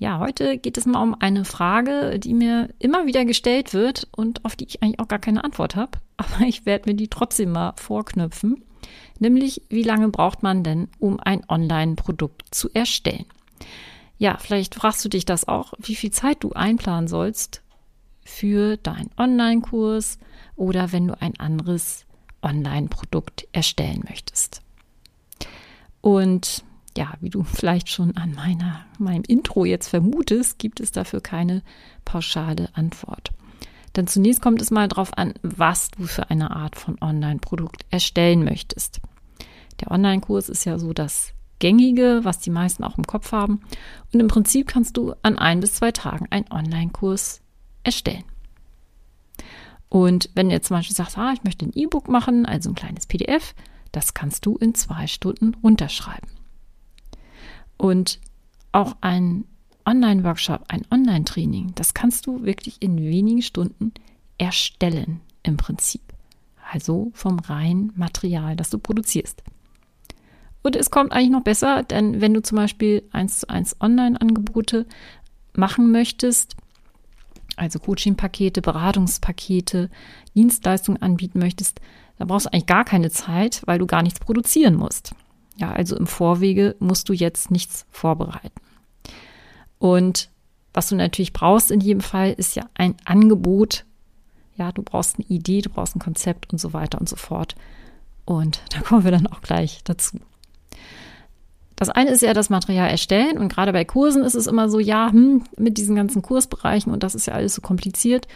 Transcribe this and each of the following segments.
Ja, heute geht es mal um eine Frage, die mir immer wieder gestellt wird und auf die ich eigentlich auch gar keine Antwort habe. Aber ich werde mir die trotzdem mal vorknüpfen. Nämlich, wie lange braucht man denn, um ein Online-Produkt zu erstellen? Ja, vielleicht fragst du dich das auch, wie viel Zeit du einplanen sollst für deinen Online-Kurs oder wenn du ein anderes Online-Produkt erstellen möchtest. Und ja, wie du vielleicht schon an meiner, meinem Intro jetzt vermutest, gibt es dafür keine pauschale Antwort. Denn zunächst kommt es mal darauf an, was du für eine Art von Online-Produkt erstellen möchtest. Der Online-Kurs ist ja so das Gängige, was die meisten auch im Kopf haben. Und im Prinzip kannst du an ein bis zwei Tagen einen Online-Kurs erstellen. Und wenn du jetzt zum Beispiel sagst, ah, ich möchte ein E-Book machen, also ein kleines PDF, das kannst du in zwei Stunden runterschreiben. Und auch ein Online-Workshop, ein Online-Training, das kannst du wirklich in wenigen Stunden erstellen im Prinzip. Also vom reinen Material, das du produzierst. Und es kommt eigentlich noch besser, denn wenn du zum Beispiel eins zu eins Online-Angebote machen möchtest, also Coaching-Pakete, Beratungspakete, Dienstleistungen anbieten möchtest, dann brauchst du eigentlich gar keine Zeit, weil du gar nichts produzieren musst. Ja, also im Vorwege musst du jetzt nichts vorbereiten. Und was du natürlich brauchst in jedem Fall, ist ja ein Angebot. Ja, du brauchst eine Idee, du brauchst ein Konzept und so weiter und so fort. Und da kommen wir dann auch gleich dazu. Das eine ist ja das Material erstellen und gerade bei Kursen ist es immer so, ja, hm, mit diesen ganzen Kursbereichen und das ist ja alles so kompliziert.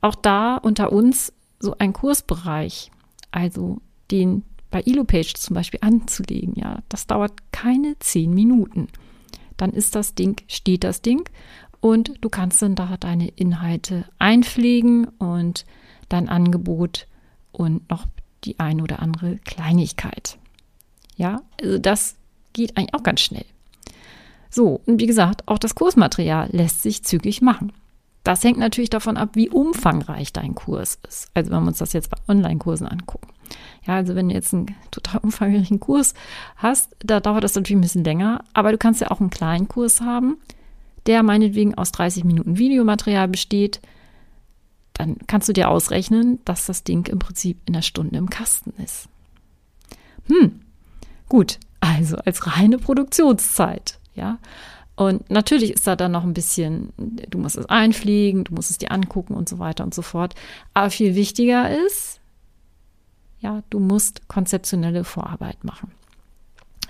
Auch da unter uns so ein Kursbereich, also den bei Elopage zum Beispiel anzulegen, ja, das dauert keine zehn Minuten. Dann ist das Ding, steht das Ding und du kannst dann da deine Inhalte einpflegen und dein Angebot und noch die ein oder andere Kleinigkeit. Ja, also das geht eigentlich auch ganz schnell. So, und wie gesagt, auch das Kursmaterial lässt sich zügig machen. Das hängt natürlich davon ab, wie umfangreich dein Kurs ist. Also wenn wir uns das jetzt bei Online-Kursen angucken. Ja, also wenn du jetzt einen total umfangreichen Kurs hast, da dauert das natürlich ein bisschen länger, aber du kannst ja auch einen kleinen Kurs haben, der meinetwegen aus 30 Minuten Videomaterial besteht. Dann kannst du dir ausrechnen, dass das Ding im Prinzip in einer Stunde im Kasten ist. Hm, gut, also als reine Produktionszeit, ja. Und natürlich ist da dann noch ein bisschen, du musst es einfliegen, du musst es dir angucken und so weiter und so fort. Aber viel wichtiger ist, ja, du musst konzeptionelle Vorarbeit machen.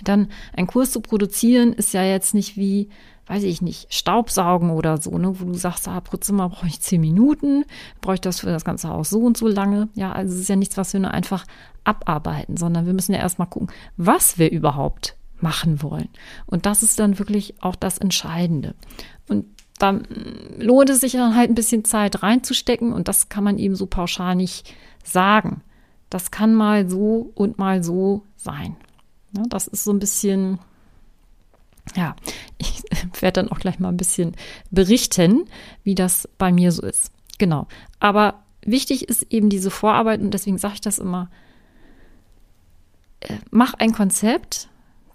Dann ein Kurs zu produzieren ist ja jetzt nicht wie, weiß ich nicht, Staubsaugen oder so, ne, wo du sagst, ah, pro Zimmer brauche ich zehn Minuten, brauche ich das für das ganze Haus so und so lange. Ja, also es ist ja nichts, was wir nur einfach abarbeiten, sondern wir müssen ja erstmal gucken, was wir überhaupt machen wollen. Und das ist dann wirklich auch das Entscheidende. Und dann lohnt es sich dann halt ein bisschen Zeit reinzustecken und das kann man eben so pauschal nicht sagen. Das kann mal so und mal so sein. Ja, das ist so ein bisschen, ja, ich werde dann auch gleich mal ein bisschen berichten, wie das bei mir so ist. Genau. Aber wichtig ist eben diese Vorarbeit und deswegen sage ich das immer, äh, mach ein Konzept,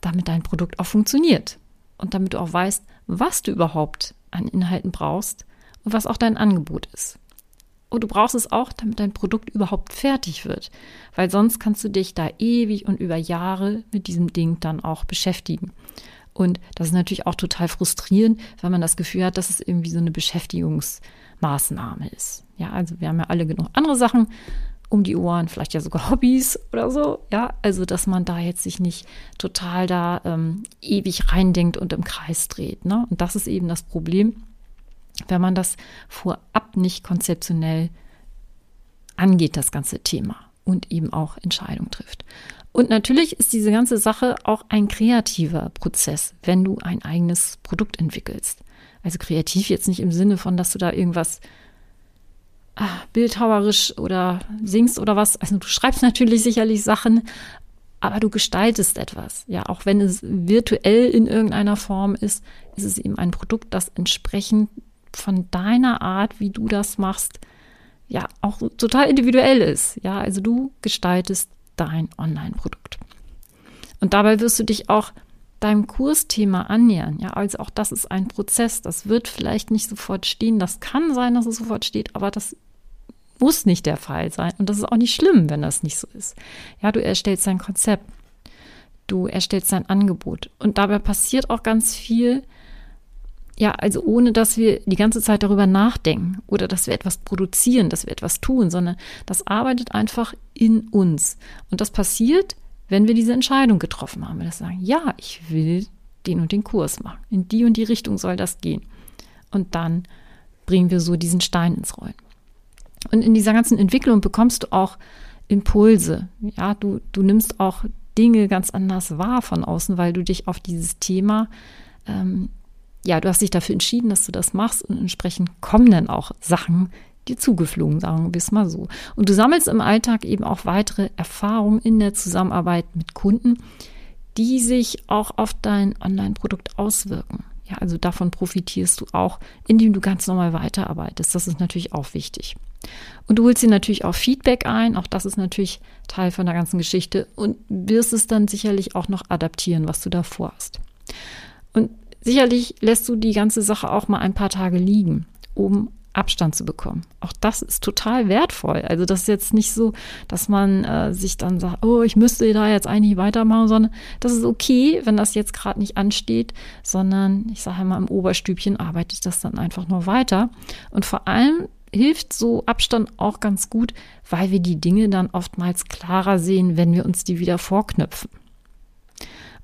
damit dein Produkt auch funktioniert und damit du auch weißt, was du überhaupt an Inhalten brauchst und was auch dein Angebot ist. Und du brauchst es auch, damit dein Produkt überhaupt fertig wird, weil sonst kannst du dich da ewig und über Jahre mit diesem Ding dann auch beschäftigen. Und das ist natürlich auch total frustrierend, weil man das Gefühl hat, dass es irgendwie so eine Beschäftigungsmaßnahme ist. Ja, also wir haben ja alle genug andere Sachen, um die Ohren, vielleicht ja sogar Hobbys oder so. Ja, also dass man da jetzt sich nicht total da ähm, ewig reindenkt und im Kreis dreht. Ne? Und das ist eben das Problem, wenn man das vorab nicht konzeptionell angeht, das ganze Thema und eben auch Entscheidungen trifft. Und natürlich ist diese ganze Sache auch ein kreativer Prozess, wenn du ein eigenes Produkt entwickelst. Also kreativ jetzt nicht im Sinne von, dass du da irgendwas bildhauerisch oder singst oder was. Also du schreibst natürlich sicherlich Sachen, aber du gestaltest etwas. Ja, auch wenn es virtuell in irgendeiner Form ist, ist es eben ein Produkt, das entsprechend von deiner Art, wie du das machst, ja, auch total individuell ist. Ja, also du gestaltest dein Online-Produkt. Und dabei wirst du dich auch deinem Kursthema annähern. Ja, also auch das ist ein Prozess. Das wird vielleicht nicht sofort stehen. Das kann sein, dass es sofort steht, aber das muss nicht der Fall sein. Und das ist auch nicht schlimm, wenn das nicht so ist. Ja, du erstellst dein Konzept. Du erstellst dein Angebot. Und dabei passiert auch ganz viel, ja, also ohne dass wir die ganze Zeit darüber nachdenken oder dass wir etwas produzieren, dass wir etwas tun, sondern das arbeitet einfach in uns. Und das passiert, wenn wir diese Entscheidung getroffen haben. Wir das sagen, ja, ich will den und den Kurs machen. In die und die Richtung soll das gehen. Und dann bringen wir so diesen Stein ins Rollen. Und in dieser ganzen Entwicklung bekommst du auch Impulse. Ja, du, du nimmst auch Dinge ganz anders wahr von außen, weil du dich auf dieses Thema, ähm, ja, du hast dich dafür entschieden, dass du das machst und entsprechend kommen dann auch Sachen dir zugeflogen, sagen wir es mal so. Und du sammelst im Alltag eben auch weitere Erfahrungen in der Zusammenarbeit mit Kunden, die sich auch auf dein Online-Produkt auswirken. Ja, also davon profitierst du auch, indem du ganz normal weiterarbeitest. Das ist natürlich auch wichtig. Und du holst dir natürlich auch Feedback ein. Auch das ist natürlich Teil von der ganzen Geschichte und wirst es dann sicherlich auch noch adaptieren, was du davor hast. Und sicherlich lässt du die ganze Sache auch mal ein paar Tage liegen, um Abstand zu bekommen. Auch das ist total wertvoll. Also das ist jetzt nicht so, dass man äh, sich dann sagt, oh, ich müsste da jetzt eigentlich weitermachen, sondern das ist okay, wenn das jetzt gerade nicht ansteht, sondern ich sage mal, im Oberstübchen arbeitet das dann einfach nur weiter. Und vor allem hilft so Abstand auch ganz gut, weil wir die Dinge dann oftmals klarer sehen, wenn wir uns die wieder vorknüpfen.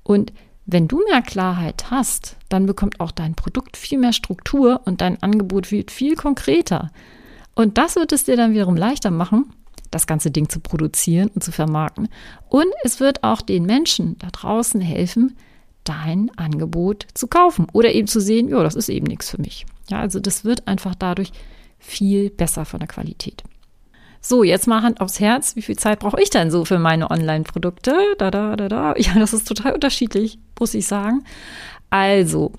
Und wenn du mehr Klarheit hast, dann bekommt auch dein Produkt viel mehr Struktur und dein Angebot wird viel konkreter. Und das wird es dir dann wiederum leichter machen, das ganze Ding zu produzieren und zu vermarkten. Und es wird auch den Menschen da draußen helfen, dein Angebot zu kaufen oder eben zu sehen, ja, das ist eben nichts für mich. Ja, also das wird einfach dadurch viel besser von der Qualität. So, jetzt mal Hand aufs Herz. Wie viel Zeit brauche ich denn so für meine Online-Produkte? Da, da, da, da. Ja, das ist total unterschiedlich, muss ich sagen. Also,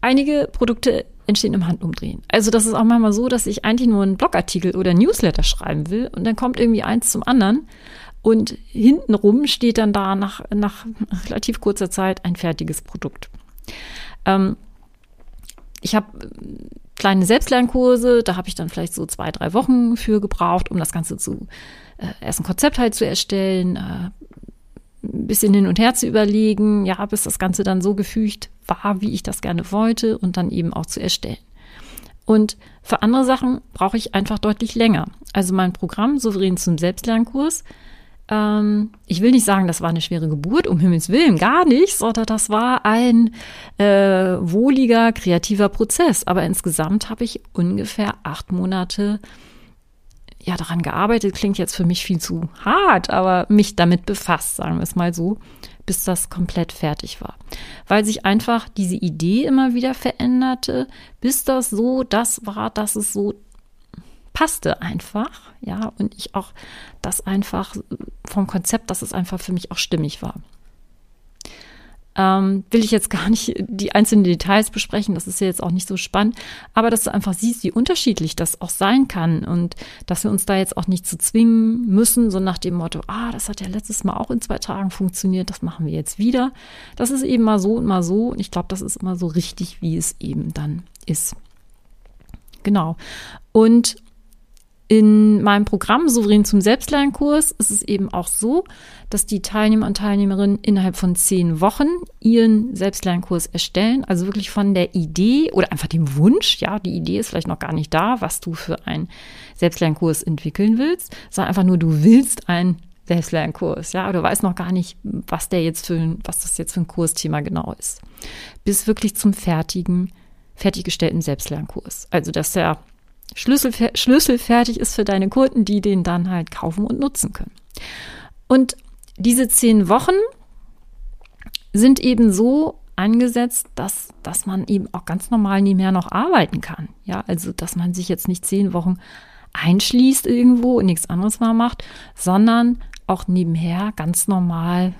einige Produkte entstehen im Handumdrehen. Also, das ist auch manchmal so, dass ich eigentlich nur einen Blogartikel oder Newsletter schreiben will und dann kommt irgendwie eins zum anderen. Und hintenrum steht dann da nach, nach relativ kurzer Zeit ein fertiges Produkt. Ähm, ich habe kleine Selbstlernkurse, da habe ich dann vielleicht so zwei, drei Wochen für gebraucht, um das Ganze zu, äh, erst ein Konzept halt zu erstellen, äh, ein bisschen hin und her zu überlegen, ja, bis das Ganze dann so gefügt war, wie ich das gerne wollte und dann eben auch zu erstellen. Und für andere Sachen brauche ich einfach deutlich länger. Also mein Programm Souverän zum Selbstlernkurs ich will nicht sagen, das war eine schwere Geburt, um Himmels Willen, gar nicht, sondern das war ein äh, wohliger, kreativer Prozess. Aber insgesamt habe ich ungefähr acht Monate ja daran gearbeitet. Klingt jetzt für mich viel zu hart, aber mich damit befasst, sagen wir es mal so, bis das komplett fertig war. Weil sich einfach diese Idee immer wieder veränderte, bis das so das war, dass es so passte einfach, ja, und ich auch das einfach vom Konzept, dass es einfach für mich auch stimmig war. Ähm, will ich jetzt gar nicht die einzelnen Details besprechen, das ist ja jetzt auch nicht so spannend, aber dass du einfach siehst, wie unterschiedlich das auch sein kann und dass wir uns da jetzt auch nicht zu zwingen müssen, so nach dem Motto, ah, das hat ja letztes Mal auch in zwei Tagen funktioniert, das machen wir jetzt wieder. Das ist eben mal so und mal so und ich glaube, das ist immer so richtig, wie es eben dann ist. Genau. Und in meinem Programm Souverän zum Selbstlernkurs ist es eben auch so, dass die Teilnehmer und Teilnehmerinnen innerhalb von zehn Wochen ihren Selbstlernkurs erstellen. Also wirklich von der Idee oder einfach dem Wunsch, ja, die Idee ist vielleicht noch gar nicht da, was du für einen Selbstlernkurs entwickeln willst, sondern einfach nur, du willst einen Selbstlernkurs, ja, du weißt noch gar nicht, was der jetzt für ein, was das jetzt für ein Kursthema genau ist. Bis wirklich zum fertigen, fertiggestellten Selbstlernkurs. Also, dass der Schlüssel, schlüsselfertig ist für deine Kunden, die den dann halt kaufen und nutzen können. Und diese zehn Wochen sind eben so angesetzt, dass, dass man eben auch ganz normal nebenher noch arbeiten kann. Ja, also, dass man sich jetzt nicht zehn Wochen einschließt irgendwo und nichts anderes mal macht, sondern auch nebenher ganz normal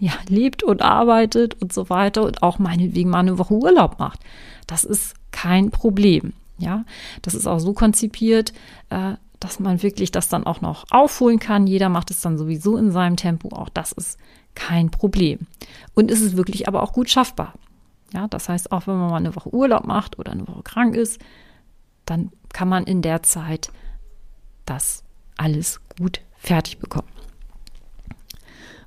ja, lebt und arbeitet und so weiter und auch meinetwegen mal eine Woche Urlaub macht. Das ist kein Problem. Ja, das ist auch so konzipiert, äh, dass man wirklich das dann auch noch aufholen kann. Jeder macht es dann sowieso in seinem Tempo. Auch das ist kein Problem. Und es ist wirklich aber auch gut schaffbar. Ja, das heißt, auch wenn man mal eine Woche Urlaub macht oder eine Woche krank ist, dann kann man in der Zeit das alles gut fertig bekommen.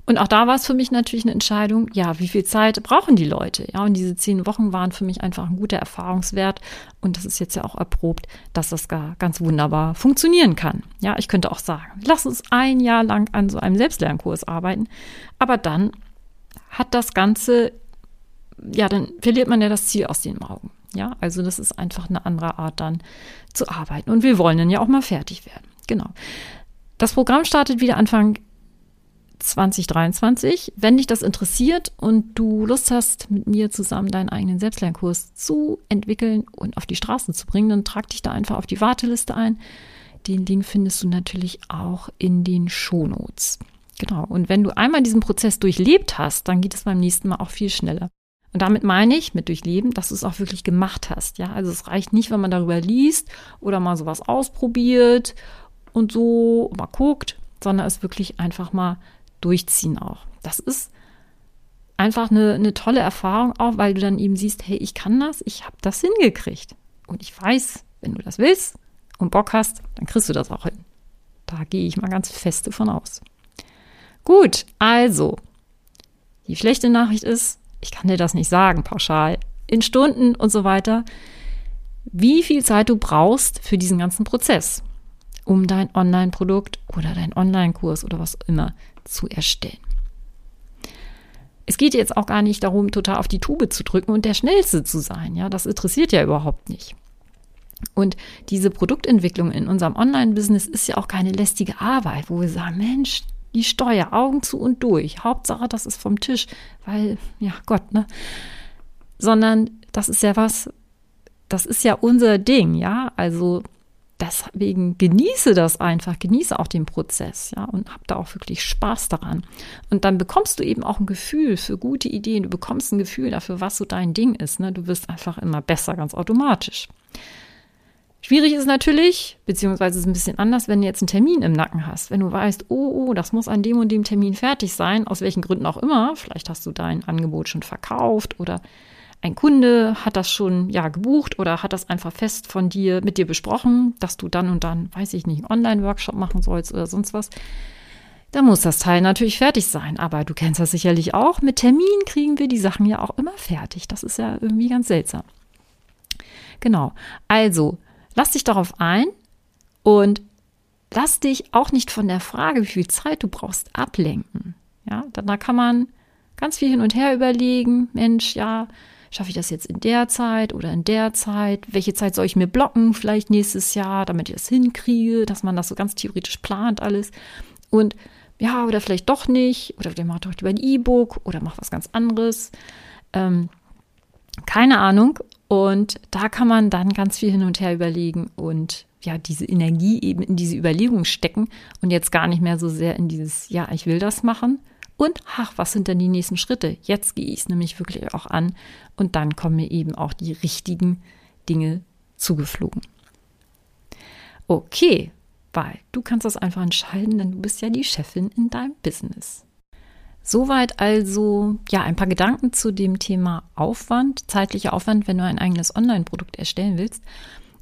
Und auch da war es für mich natürlich eine Entscheidung, ja, wie viel Zeit brauchen die Leute? Ja, und diese zehn Wochen waren für mich einfach ein guter Erfahrungswert. Und das ist jetzt ja auch erprobt, dass das gar ganz wunderbar funktionieren kann. Ja, ich könnte auch sagen, lass uns ein Jahr lang an so einem Selbstlernkurs arbeiten. Aber dann hat das Ganze, ja, dann verliert man ja das Ziel aus den Augen. Ja, also das ist einfach eine andere Art dann zu arbeiten. Und wir wollen dann ja auch mal fertig werden. Genau. Das Programm startet wieder Anfang 2023. Wenn dich das interessiert und du Lust hast, mit mir zusammen deinen eigenen Selbstlernkurs zu entwickeln und auf die Straße zu bringen, dann trag dich da einfach auf die Warteliste ein. Den Link findest du natürlich auch in den Shownotes. Genau. Und wenn du einmal diesen Prozess durchlebt hast, dann geht es beim nächsten Mal auch viel schneller. Und damit meine ich mit durchleben, dass du es auch wirklich gemacht hast. Ja, also es reicht nicht, wenn man darüber liest oder mal sowas ausprobiert und so mal guckt, sondern es wirklich einfach mal durchziehen auch. Das ist einfach eine, eine tolle Erfahrung auch, weil du dann eben siehst, hey, ich kann das, ich habe das hingekriegt. Und ich weiß, wenn du das willst und Bock hast, dann kriegst du das auch hin. Da gehe ich mal ganz fest davon aus. Gut, also, die schlechte Nachricht ist, ich kann dir das nicht sagen, pauschal, in Stunden und so weiter, wie viel Zeit du brauchst für diesen ganzen Prozess, um dein Online-Produkt oder dein Online-Kurs oder was immer zu erstellen. Es geht jetzt auch gar nicht darum, total auf die Tube zu drücken und der Schnellste zu sein. Ja, das interessiert ja überhaupt nicht. Und diese Produktentwicklung in unserem Online-Business ist ja auch keine lästige Arbeit, wo wir sagen, Mensch, die Steuer, Augen zu und durch. Hauptsache, das ist vom Tisch, weil, ja Gott, ne? Sondern das ist ja was, das ist ja unser Ding, ja. Also deswegen genieße das einfach, genieße auch den Prozess, ja, und hab da auch wirklich Spaß daran. Und dann bekommst du eben auch ein Gefühl für gute Ideen, du bekommst ein Gefühl dafür, was so dein Ding ist, ne? Du wirst einfach immer besser, ganz automatisch. Schwierig ist natürlich, beziehungsweise ist ein bisschen anders, wenn du jetzt einen Termin im Nacken hast. Wenn du weißt, oh, oh, das muss an dem und dem Termin fertig sein, aus welchen Gründen auch immer. Vielleicht hast du dein Angebot schon verkauft oder ein Kunde hat das schon ja gebucht oder hat das einfach fest von dir mit dir besprochen, dass du dann und dann, weiß ich nicht, einen Online-Workshop machen sollst oder sonst was. Da muss das Teil natürlich fertig sein. Aber du kennst das sicherlich auch. Mit Termin kriegen wir die Sachen ja auch immer fertig. Das ist ja irgendwie ganz seltsam. Genau. Also, lass dich darauf ein und lass dich auch nicht von der Frage, wie viel Zeit du brauchst, ablenken. Ja, da kann man ganz viel hin und her überlegen. Mensch, ja, schaffe ich das jetzt in der Zeit oder in der Zeit? Welche Zeit soll ich mir blocken, vielleicht nächstes Jahr, damit ich das hinkriege, dass man das so ganz theoretisch plant alles. Und ja, oder vielleicht doch nicht, oder der macht doch lieber ein E-Book oder macht was ganz anderes. Ähm, keine Ahnung. Und da kann man dann ganz viel hin und her überlegen und ja, diese Energie eben in diese Überlegung stecken und jetzt gar nicht mehr so sehr in dieses, ja, ich will das machen, und ach, was sind denn die nächsten Schritte? Jetzt gehe ich es nämlich wirklich auch an und dann kommen mir eben auch die richtigen Dinge zugeflogen. Okay, weil du kannst das einfach entscheiden, denn du bist ja die Chefin in deinem Business. Soweit also ja ein paar Gedanken zu dem Thema Aufwand, zeitlicher Aufwand, wenn du ein eigenes Online-Produkt erstellen willst.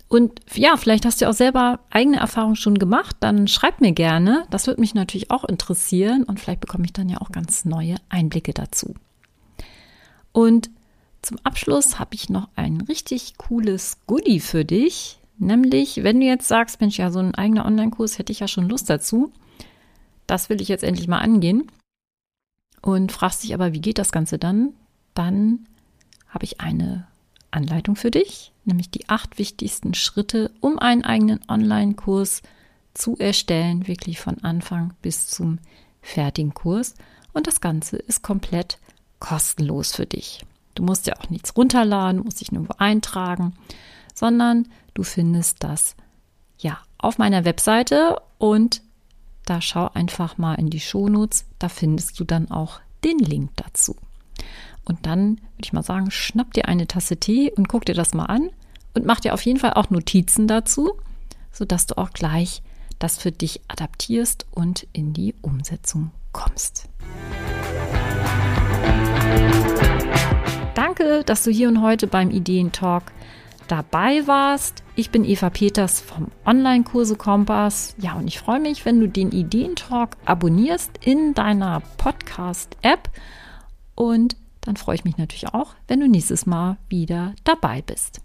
Und ja, vielleicht hast du auch selber eigene Erfahrungen schon gemacht, dann schreib mir gerne. Das würde mich natürlich auch interessieren und vielleicht bekomme ich dann ja auch ganz neue Einblicke dazu. Und zum Abschluss habe ich noch ein richtig cooles Goodie für dich. Nämlich, wenn du jetzt sagst, Mensch, ja, so ein eigener Online-Kurs hätte ich ja schon Lust dazu. Das will ich jetzt endlich mal angehen. Und fragst dich aber, wie geht das Ganze dann? Dann habe ich eine Anleitung für dich, nämlich die acht wichtigsten Schritte, um einen eigenen Online-Kurs zu erstellen, wirklich von Anfang bis zum fertigen Kurs. Und das Ganze ist komplett kostenlos für dich. Du musst ja auch nichts runterladen, musst dich nirgendwo eintragen, sondern du findest das ja auf meiner Webseite und da schau einfach mal in die Shownotes, da findest du dann auch den Link dazu. Und dann würde ich mal sagen, schnapp dir eine Tasse Tee und guck dir das mal an und mach dir auf jeden Fall auch Notizen dazu, sodass du auch gleich das für dich adaptierst und in die Umsetzung kommst. Danke, dass du hier und heute beim Ideentalk dabei warst. Ich bin Eva Peters vom Online-Kurse Kompass. Ja, und ich freue mich, wenn du den Ideentalk abonnierst in deiner Podcast-App. Und dann freue ich mich natürlich auch, wenn du nächstes Mal wieder dabei bist.